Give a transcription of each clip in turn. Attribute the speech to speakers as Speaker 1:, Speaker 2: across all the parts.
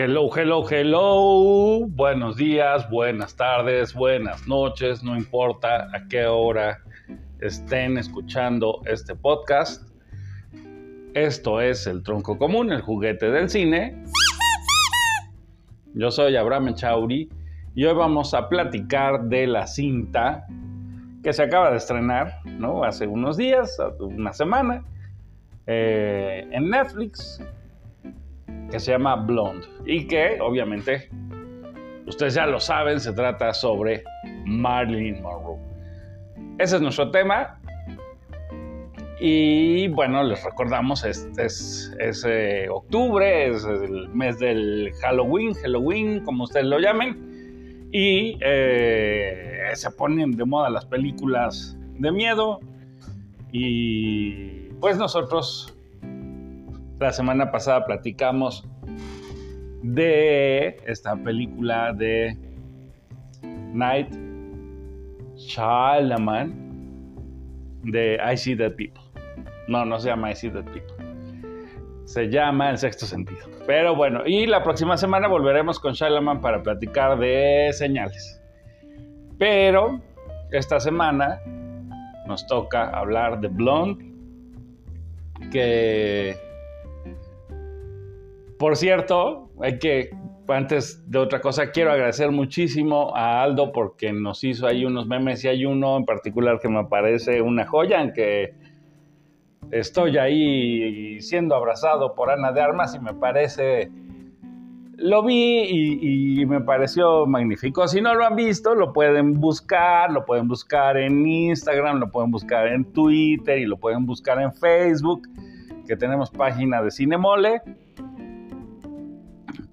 Speaker 1: Hello, hello, hello. Buenos días, buenas tardes, buenas noches, no importa a qué hora estén escuchando este podcast. Esto es El Tronco Común, el juguete del cine. Yo soy Abraham Chauri y hoy vamos a platicar de la cinta que se acaba de estrenar, ¿no? Hace unos días, una semana, eh, en Netflix, que se llama Blonde y que obviamente ustedes ya lo saben, se trata sobre Marilyn Monroe. Ese es nuestro tema. Y bueno, les recordamos, este es, es octubre, es el mes del Halloween, Halloween, como ustedes lo llamen, y eh, se ponen de moda las películas de miedo. Y pues nosotros la semana pasada platicamos de esta película de Night Shyamalan de I See Dead People. No, no se llama I See Dead People. Se llama El Sexto Sentido. Pero bueno, y la próxima semana volveremos con Shyamalan para platicar de señales. Pero esta semana nos toca hablar de Blonde, que por cierto, hay que, antes de otra cosa, quiero agradecer muchísimo a Aldo porque nos hizo ahí unos memes y hay uno en particular que me parece una joya, en que estoy ahí siendo abrazado por Ana de Armas y me parece... Lo vi y, y, me pareció magnífico. Si no lo han visto, lo pueden buscar, lo pueden buscar en Instagram, lo pueden buscar en Twitter y lo pueden buscar en Facebook, que tenemos página de Cinemole.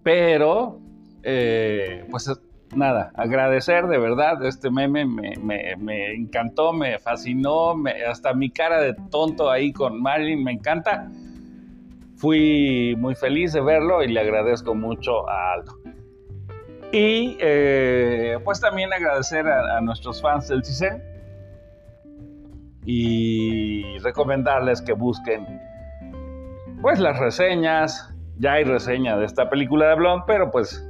Speaker 1: Pero, eh, pues nada, agradecer de verdad, este meme me, encantó, me fascinó, hasta mi cara de tonto ahí con Marilyn me encanta. Fui muy feliz de verlo y le agradezco mucho a Aldo. Y eh, pues también agradecer a, nuestros fans del CICE y recomendarles que busquen pues las reseñas, ya hay reseña de esta película de Blonde, pero pues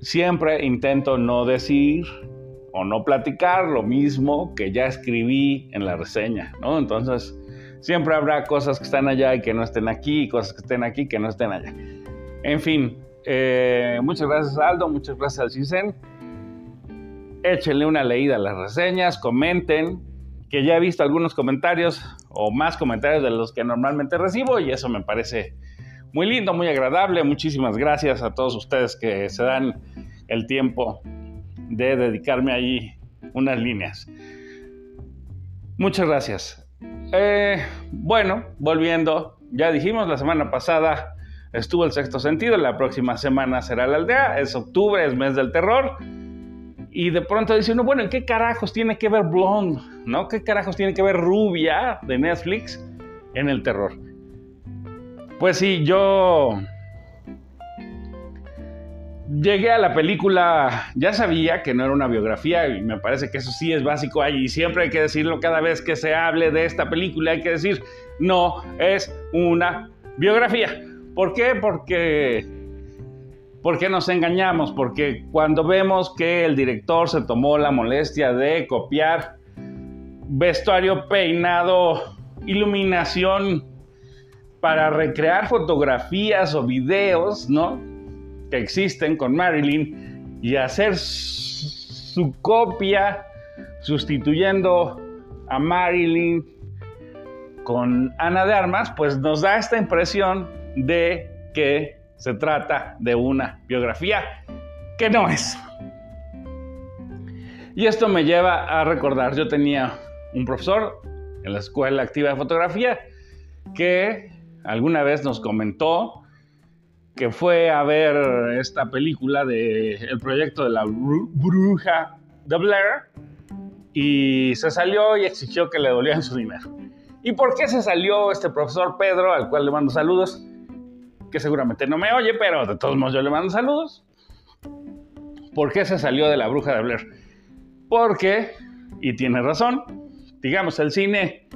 Speaker 1: siempre intento no decir o no platicar lo mismo que ya escribí en la reseña, ¿no? Entonces, siempre habrá cosas que están allá y que no estén aquí, y cosas que estén aquí que no estén allá. En fin, eh, muchas gracias Aldo, muchas gracias al CISEN. Échenle una leída a las reseñas, comenten, que ya he visto algunos comentarios o más comentarios de los que normalmente recibo y eso me parece muy lindo, muy agradable. Muchísimas gracias a todos ustedes que se dan el tiempo de dedicarme ahí unas líneas. Muchas gracias. Eh, bueno, volviendo, ya dijimos la semana pasada estuvo el sexto sentido, la próxima semana será la aldea, es octubre, es mes del terror. Y de pronto dice uno, bueno, ¿en qué carajos tiene que ver Blonde? ¿No? ¿Qué carajos tiene que ver Rubia de Netflix en el terror? Pues sí, yo llegué a la película, ya sabía que no era una biografía y me parece que eso sí es básico ahí y siempre hay que decirlo cada vez que se hable de esta película, hay que decir, no es una biografía. ¿Por qué? Porque, porque nos engañamos, porque cuando vemos que el director se tomó la molestia de copiar vestuario, peinado, iluminación, para recrear fotografías o videos, ¿no? Que existen con Marilyn y hacer su copia sustituyendo a Marilyn con Ana de Armas, pues nos da esta impresión de que se trata de una biografía que no es. Y esto me lleva a recordar, yo tenía un profesor en la escuela activa de fotografía que alguna vez nos comentó que fue a ver esta película de el proyecto de la bruja de Blair y se salió y exigió que le dolían su dinero. ¿Y por qué se salió este profesor Pedro, al cual le mando saludos? Que seguramente no me oye, pero de todos modos yo le mando saludos. ¿Por qué se salió de la bruja de Blair? Porque, y tiene razón, digamos, el cine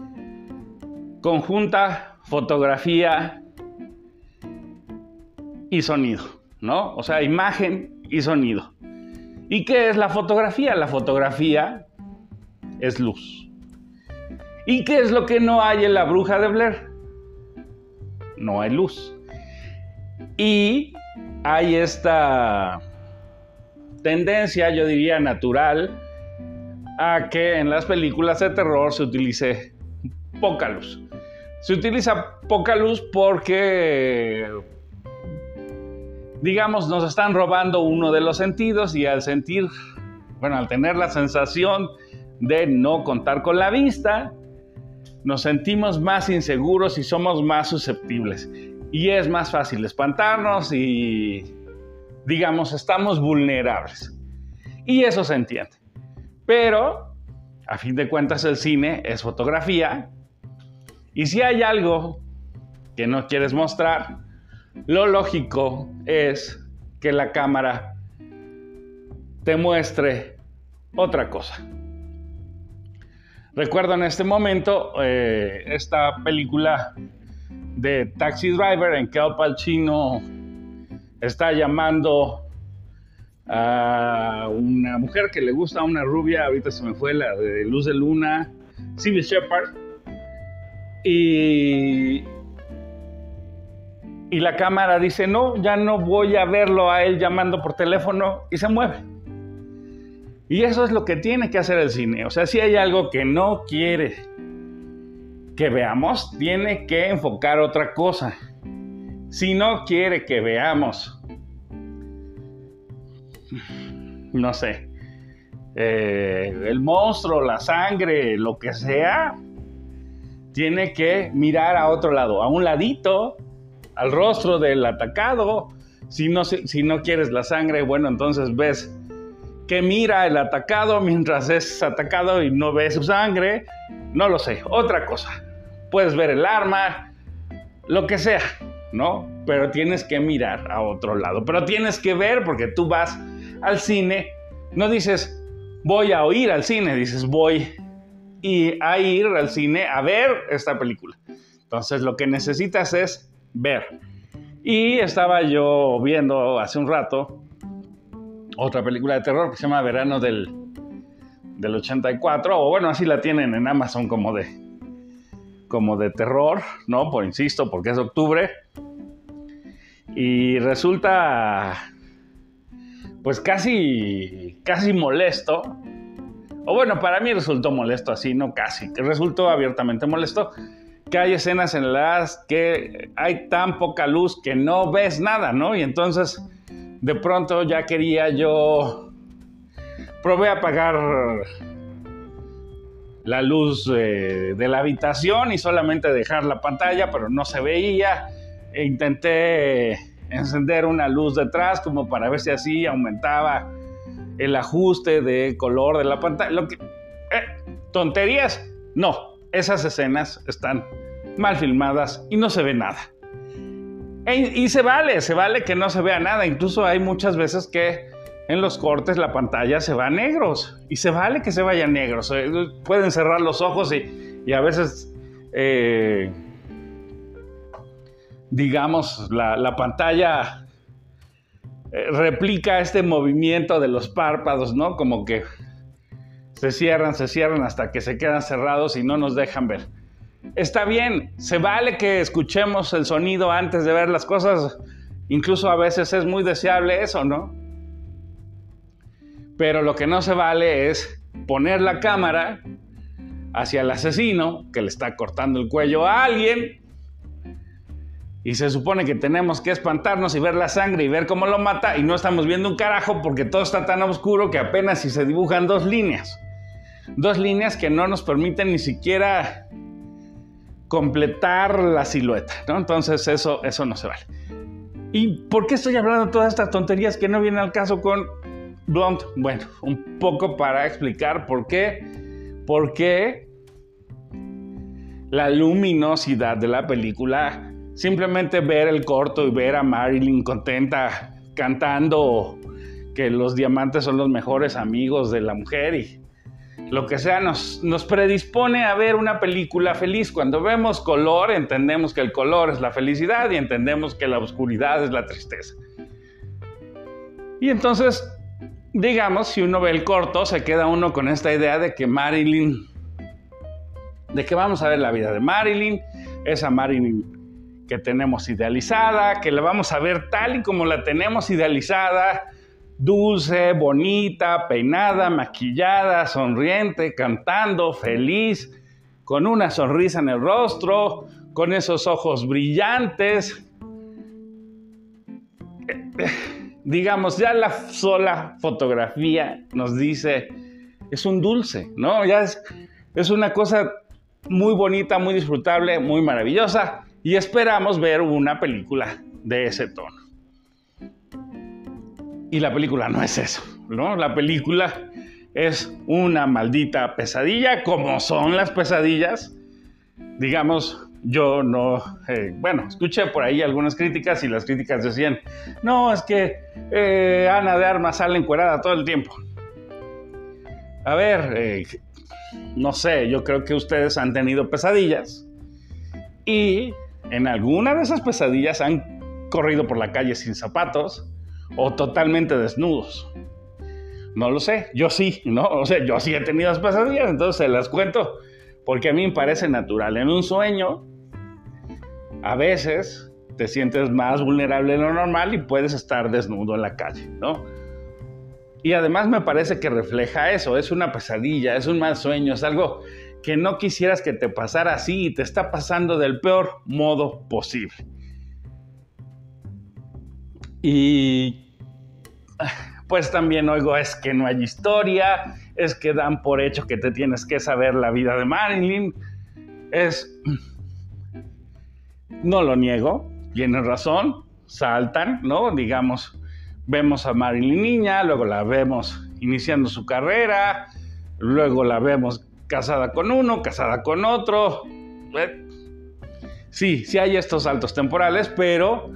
Speaker 1: conjunta fotografía y sonido, ¿no? O sea, imagen y sonido. ¿Y qué es la fotografía? La fotografía es luz. ¿Y qué es lo que no hay en la bruja de Blair? No hay luz. Y hay esta tendencia, yo diría natural, a que en las películas de terror se utilice poca luz. Se utiliza poca luz porque, digamos, nos están robando uno de los sentidos y al sentir, bueno, al tener la sensación de no contar con la vista, nos sentimos más inseguros y somos más susceptibles. Y es más fácil espantarnos y, digamos, estamos vulnerables. Y eso se entiende. Pero, a fin de cuentas, el cine es fotografía. Y si hay algo que no quieres mostrar, lo lógico es que la cámara te muestre otra cosa. Recuerdo en este momento eh, esta película de Taxi Driver en que Al Pacino está llamando a una mujer que le gusta una rubia, ahorita se me fue la de Luz de Luna, Sylvie Shepard, y, la cámara dice, no, ya no voy a verlo a él llamando por teléfono y se mueve. Y eso es lo que tiene que hacer el cine. O sea, si hay algo que no quiere que veamos, tiene que enfocar otra cosa. Si no quiere que veamos, no sé, eh, el monstruo, la sangre, lo que sea, tiene que mirar a otro lado, a un ladito, al rostro del atacado. Si no, si no quieres la sangre, bueno, entonces ves que mira el atacado mientras es atacado y no ve su sangre. No lo sé, otra cosa. Puedes ver el arma, lo que sea, ¿no? Pero tienes que mirar a otro lado. Pero tienes que ver porque tú vas al cine, no dices voy a oír al cine, dices voy a ir al cine a ver esta película. Entonces lo que necesitas es ver. Y estaba yo viendo hace un rato otra película de terror que se llama Verano del, del 84, o bueno, así la tienen en Amazon como de, como de terror, ¿no? Por insisto, porque es octubre. Y resulta, pues casi, casi molesto. O bueno, para mí resultó molesto así, no casi, resultó abiertamente molesto que hay escenas en las que hay tan poca luz que no ves nada, ¿no? Y entonces de pronto ya quería yo, probé a apagar la luz de la habitación y solamente dejar la pantalla, pero no se veía. E intenté encender una luz detrás como para ver si así aumentaba el ajuste de color de la pantalla. Lo que, eh, tonterías, no. Esas escenas están mal filmadas y no se ve nada. E, y se vale, se vale que no se vea nada. Incluso hay muchas veces que en los cortes la pantalla se va a negros. Y se vale que se vaya negros. Eh, pueden cerrar los ojos y, a veces, eh, digamos, la, pantalla eh, replica este movimiento de los párpados, ¿no? Como que se cierran, se cierran hasta que se quedan cerrados y no nos dejan ver. Está bien, se vale que escuchemos el sonido antes de ver las cosas. Incluso a veces es muy deseable eso, ¿no? Pero lo que no se vale es poner la cámara hacia el asesino que le está cortando el cuello a alguien. Y se supone que tenemos que espantarnos y ver la sangre y ver cómo lo mata y no estamos viendo un carajo porque todo está tan oscuro que apenas si se dibujan dos líneas. Dos líneas que no nos permiten ni siquiera completar la silueta, ¿no? Entonces eso, eso no se vale. ¿Y por qué estoy hablando todas estas tonterías que no vienen al caso con Blunt? Bueno, un poco para explicar por qué, por qué la luminosidad de la película, simplemente ver el corto y ver a Marilyn contenta cantando que los diamantes son los mejores amigos de la mujer y lo que sea, nos, nos predispone a ver una película feliz. Cuando vemos color, entendemos que el color es la felicidad y entendemos que la oscuridad es la tristeza. Y entonces, digamos, si uno ve el corto, se queda uno con esta idea de que Marilyn, de que vamos a ver la vida de Marilyn, esa Marilyn que tenemos idealizada, que la vamos a ver tal y como la tenemos idealizada, dulce, bonita, peinada, maquillada, sonriente, cantando, feliz, con una sonrisa en el rostro, con esos ojos brillantes. Digamos, ya la sola fotografía nos dice, es un dulce, ¿no? Ya es, es una cosa muy bonita, muy disfrutable, muy maravillosa y esperamos ver una película de ese tono. Y la película no es eso, ¿no? La película es una maldita pesadilla, como son las pesadillas. Digamos, yo no, eh, bueno, escuché por ahí algunas críticas y las críticas decían, no, es que eh, Ana de Armas sale encuerada todo el tiempo. A ver, eh, no sé, yo creo que ustedes han tenido pesadillas y en alguna de esas pesadillas han corrido por la calle sin zapatos o totalmente desnudos. No lo sé, yo sí, ¿no? O sea, yo sí he tenido las pesadillas, entonces se las cuento porque a mí me parece natural. En un sueño, a veces te sientes más vulnerable de lo normal y puedes estar desnudo en la calle, ¿no? Y además me parece que refleja eso, es una pesadilla, es un mal sueño, es algo que no quisieras que te pasara así y te está pasando del peor modo posible. Y pues también oigo es que no hay historia, es que dan por hecho que te tienes que saber la vida de Marilyn. Es... No lo niego, tienen razón, saltan, ¿no? Digamos, vemos a Marilyn niña, luego la vemos iniciando su carrera, luego la vemos casada con uno, casada con otro. Eh, sí, sí hay estos saltos temporales, pero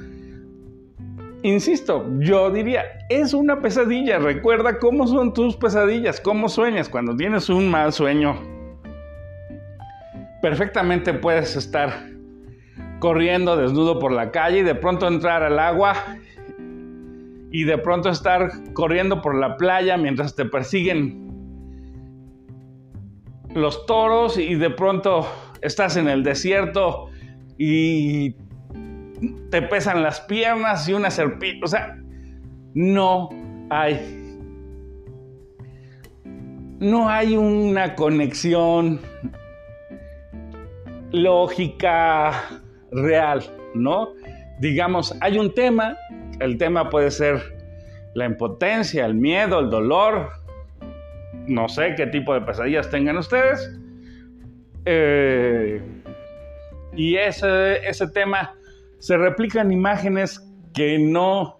Speaker 1: insisto, yo diría, es una pesadilla. Recuerda cómo son tus pesadillas, cómo sueñas cuando tienes un mal sueño. Perfectamente puedes estar corriendo desnudo por la calle y de pronto entrar al agua y de pronto estar corriendo por la playa mientras te persiguen los toros y de pronto estás en el desierto y te pesan las piernas y una serpiente. O sea, no hay. No hay una conexión lógica real, ¿no? Digamos, hay un tema, el tema puede ser la impotencia, el miedo, el dolor, no sé qué tipo de pesadillas tengan ustedes. Eh, y ese, ese tema se replican imágenes que no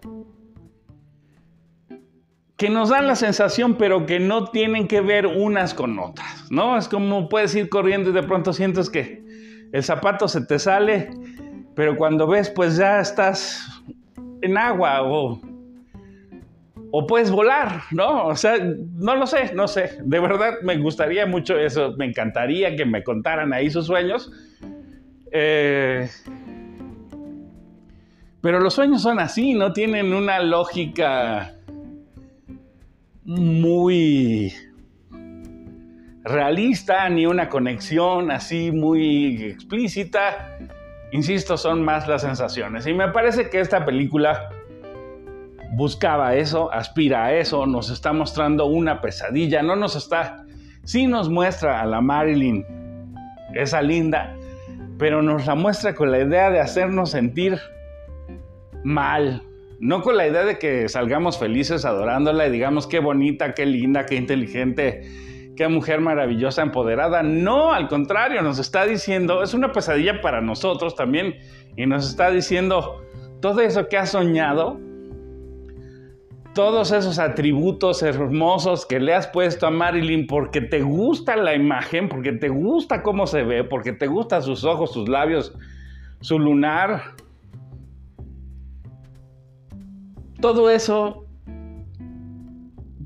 Speaker 1: que nos dan la sensación, pero que no tienen que ver unas con otras, ¿no? Es como puedes ir corriendo y de pronto sientes que el zapato se te sale, pero cuando ves, pues ya estás en agua o, o puedes volar, ¿no? O sea, no lo sé, no sé. De verdad me gustaría mucho eso, me encantaría que me contaran ahí sus sueños. Eh, pero los sueños son así, no tienen una lógica muy realista ni una conexión así muy explícita. Insisto, son más las sensaciones. Y me parece que esta película buscaba eso, aspira a eso, nos está mostrando una pesadilla, no nos está, sí nos muestra a la Marilyn, esa linda, pero nos la muestra con la idea de hacernos sentir mal. No con la idea de que salgamos felices adorándola y digamos qué bonita, qué linda, qué inteligente, qué mujer maravillosa, empoderada. No, al contrario, nos está diciendo, es una pesadilla para nosotros también, y nos está diciendo todo eso que has soñado, todos esos atributos hermosos que le has puesto a Marilyn porque te gusta la imagen, porque te gusta cómo se ve, porque te gustan sus ojos, sus labios, su lunar, todo eso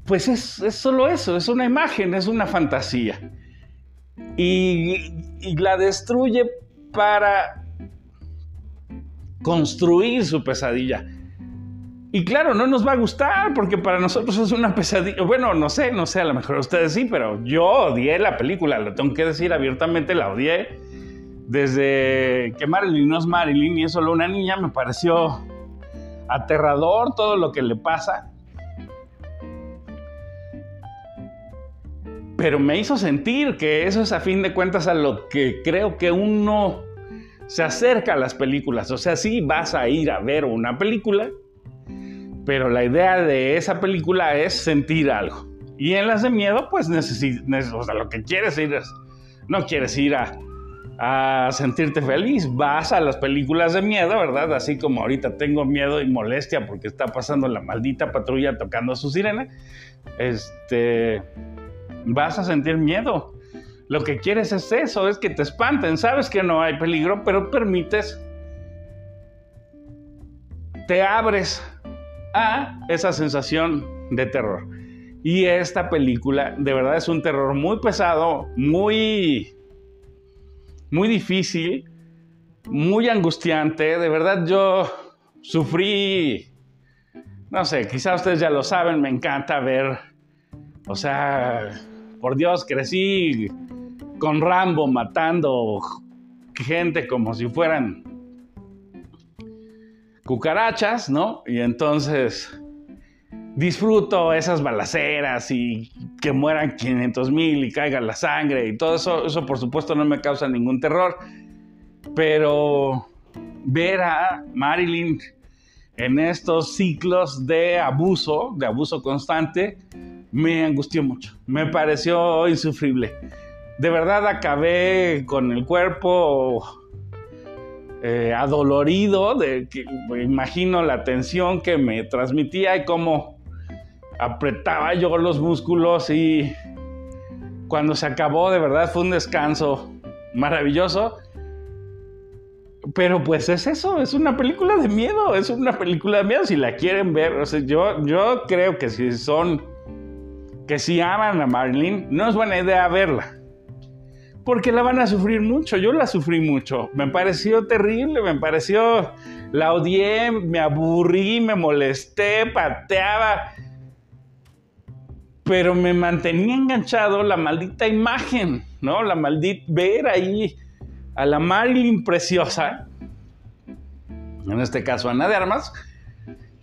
Speaker 1: pues es, solo eso, es una imagen, es una fantasía. Y, y la destruye para construir su pesadilla. Y claro, no nos va a gustar porque para nosotros es una pesadilla. Bueno, no sé, no sé, a lo mejor ustedes sí, pero yo odié la película, lo tengo que decir abiertamente, la odié. Desde que Marilyn no es Marilyn y es solo una niña, me pareció aterrador todo lo que le pasa. Pero me hizo sentir que eso es a fin de cuentas a lo que creo que uno se acerca a las películas. O sea, sí vas a ir a ver una película, pero la idea de esa película es sentir algo. Y en las de miedo, pues necesitas, o sea, lo que quieres ir es, no quieres ir a, a sentirte feliz, vas a las películas de miedo, ¿verdad? Así como ahorita tengo miedo y molestia porque está pasando la maldita patrulla tocando su sirena, este, vas a sentir miedo. Lo que quieres es eso, es que te espanten, sabes que no hay peligro, pero permites, te abres esa sensación de terror. Y esta película de verdad es un terror muy pesado, muy, muy difícil, muy angustiante. De verdad yo sufrí, no sé, quizás ustedes ya lo saben, me encanta ver, o sea, por Dios, crecí con Rambo matando gente como si fueran cucarachas, ¿no? Y entonces disfruto esas balaceras y que mueran 500 mil y caiga la sangre y todo eso, eso por supuesto no me causa ningún terror, pero ver a Marilyn en estos ciclos de abuso, de abuso constante, me angustió mucho, me pareció insufrible. De verdad acabé con el cuerpo eh, adolorido, me imagino la tensión que me transmitía y cómo apretaba yo los músculos y cuando se acabó de verdad fue un descanso maravilloso. Pero pues es eso, es una película de miedo, es una película de miedo si la quieren ver. Yo, yo creo que si son, que si aman a Marilyn, no es buena idea verla porque la van a sufrir mucho. Yo la sufrí mucho. Me pareció terrible, me pareció, la odié, me aburrí, me molesté, pateaba. Pero me mantenía enganchado la maldita imagen, ¿no? La maldita ver ahí a la Marilyn preciosa, en este caso Ana de Armas,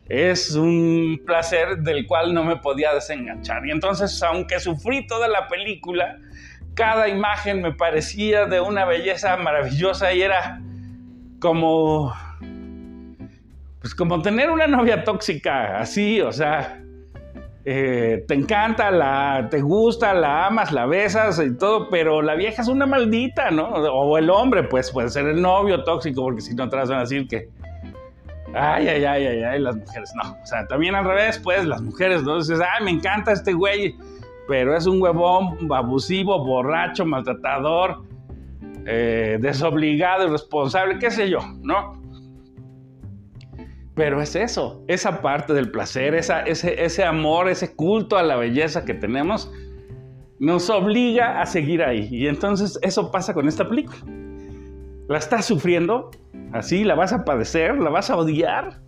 Speaker 1: es un placer del cual no me podía desenganchar. Y entonces, aunque sufrí toda la película, cada imagen me parecía de una belleza maravillosa y era como, pues como tener una novia tóxica, así, o sea, eh, te encanta, la, te gusta, la amas, la besas y todo, pero la vieja es una maldita, ¿no? O el hombre, pues puede ser el novio tóxico, porque si no te vas a decir que, ay, ay, ay, ay, ay, las mujeres, no, o sea, también al revés, pues las mujeres, ¿no? Dices, ay, me encanta este güey pero es un huevón abusivo, borracho, maltratador, eh, desobligado, irresponsable, qué sé yo, ¿no? Pero es eso, esa parte del placer, esa, ese, amor, ese culto a la belleza que tenemos, nos obliga a seguir ahí. Y entonces eso pasa con esta película. La estás sufriendo, así, la vas a padecer, la vas a odiar,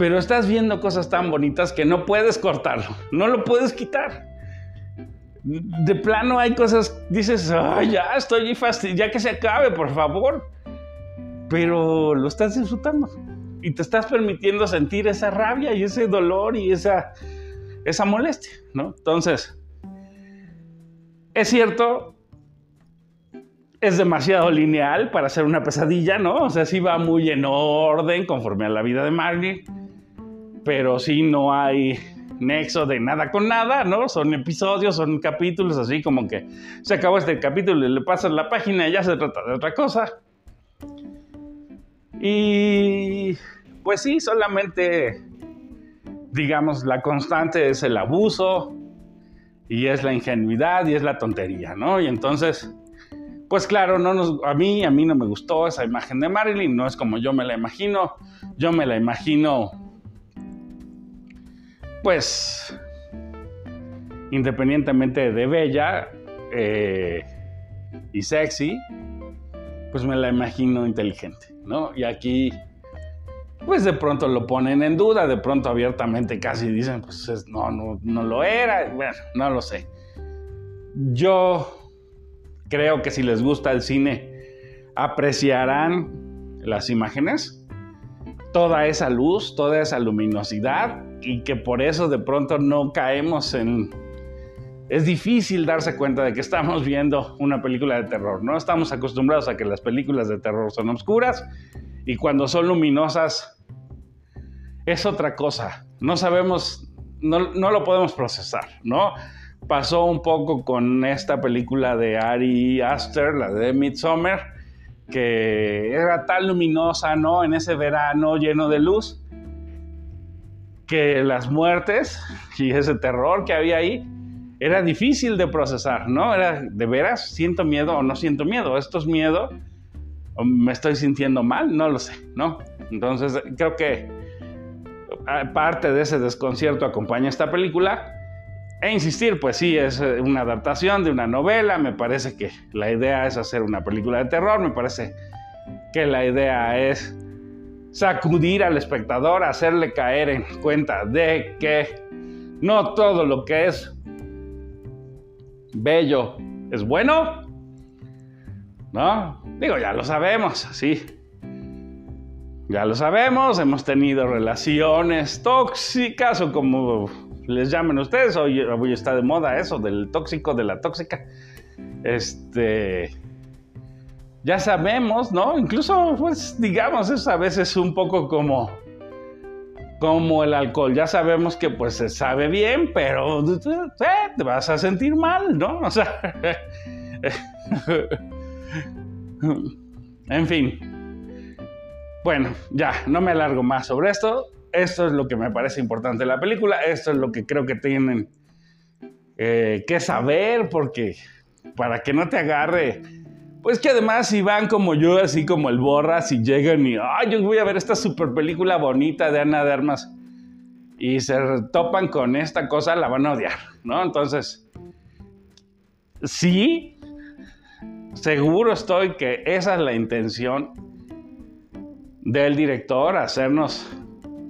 Speaker 1: pero estás viendo cosas tan bonitas que no puedes cortarlo, no lo puedes quitar. De plano hay cosas, dices, ya estoy fastidiado, ya que se acabe, por favor. Pero lo estás disfrutando y te estás permitiendo sentir esa rabia y ese dolor y esa, esa molestia, ¿no? Entonces, es cierto, es demasiado lineal para ser una pesadilla, ¿no? O sea, sí va muy en orden conforme a la vida de Marley pero sí no hay nexo de nada con nada, ¿no? Son episodios, son capítulos así como que se acabó este capítulo y le pasas la página y ya se trata de otra cosa. Y pues sí, solamente, digamos, la constante es el abuso y es la ingenuidad y es la tontería, ¿no? Y entonces, pues claro, no nos, a mí, a mí no me gustó esa imagen de Marilyn, no es como yo me la imagino, yo me la imagino pues independientemente de bella eh, y sexy, pues me la imagino inteligente, ¿no? Y aquí, pues de pronto lo ponen en duda, de pronto abiertamente casi dicen, pues no, no, no lo era, bueno, no lo sé. Yo creo que si les gusta el cine, apreciarán las imágenes, toda esa luz, toda esa luminosidad y que por eso de pronto no caemos en... Es difícil darse cuenta de que estamos viendo una película de terror. No estamos acostumbrados a que las películas de terror son oscuras y cuando son luminosas es otra cosa. No sabemos, no, no lo podemos procesar, ¿no? Pasó un poco con esta película de Ari Aster, la de Midsommar, que era tan luminosa, ¿no? En ese verano lleno de luz, que las muertes y ese terror que había ahí era difícil de procesar, ¿no? Era de veras, siento miedo o no siento miedo. Esto es miedo, o me estoy sintiendo mal, no lo sé, ¿no? Entonces creo que parte de ese desconcierto acompaña esta película e insistir, pues sí, es eh, una adaptación de una novela, me parece que la idea es hacer una película de terror, me parece que la idea es sacudir al espectador, hacerle caer en cuenta de que no todo lo que es bello es bueno, ¿no? Digo, ya lo sabemos, sí. Ya lo sabemos, hemos tenido relaciones tóxicas o como les llamen ustedes, hoy, está de moda eso, del tóxico, de la tóxica. Este, ya sabemos, ¿no? Incluso, pues, digamos, es a veces un poco como, como el alcohol. Ya sabemos que, pues, se sabe bien, pero eh, te vas a sentir mal, ¿no? O sea, en fin. Bueno, ya, no me alargo más sobre esto. Esto es lo que me parece importante de la película, esto es lo que creo que tienen eh, que saber, porque para que no te agarre, pues que además si van como yo, así como el borra, si llegan y, ay, yo voy a ver esta super película bonita de Ana de Armas, y se topan con esta cosa, la van a odiar, ¿no? Entonces, sí, seguro estoy que esa es la intención del director, hacernos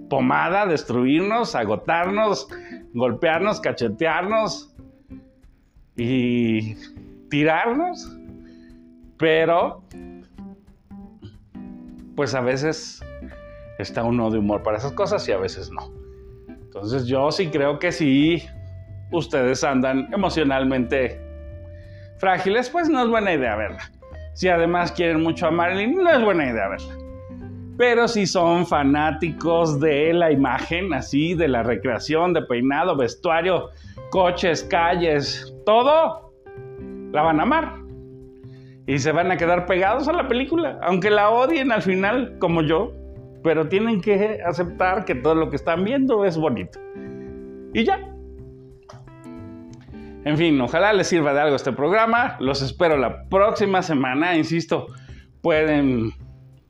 Speaker 1: pomada, destruirnos, agotarnos, golpearnos, cachetearnos y tirarnos. Pero, pues a veces está uno de humor para esas cosas y a veces no. Entonces yo sí creo que si ustedes andan emocionalmente frágiles, pues no es buena idea verla. Si además quieren mucho a Marilyn, no es buena idea verla. Pero si son fanáticos de la imagen, así, de la recreación, de peinado, vestuario, coches, calles, todo, la van a amar. Y se van a quedar pegados a la película, aunque la odien al final, como yo. Pero tienen que aceptar que todo lo que están viendo es bonito. Y ya. En fin, ojalá les sirva de algo este programa. Los espero la próxima semana. Insisto, pueden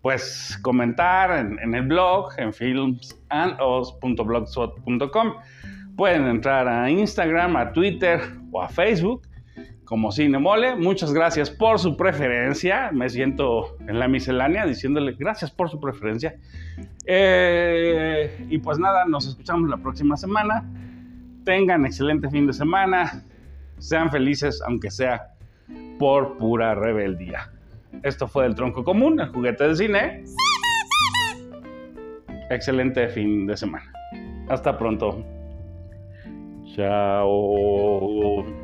Speaker 1: pues comentar en, el blog, en filmsandos.blogspot.com. Pueden entrar a Instagram, a Twitter o a Facebook como Cinemole. Muchas gracias por su preferencia. Me siento en la miscelánea diciéndole gracias por su preferencia. Eh, y pues nada, nos escuchamos la próxima semana. Tengan excelente fin de semana. Sean felices, aunque sea por pura rebeldía. Esto fue el tronco común, el juguete de cine. Excelente fin de semana. Hasta pronto. Chao.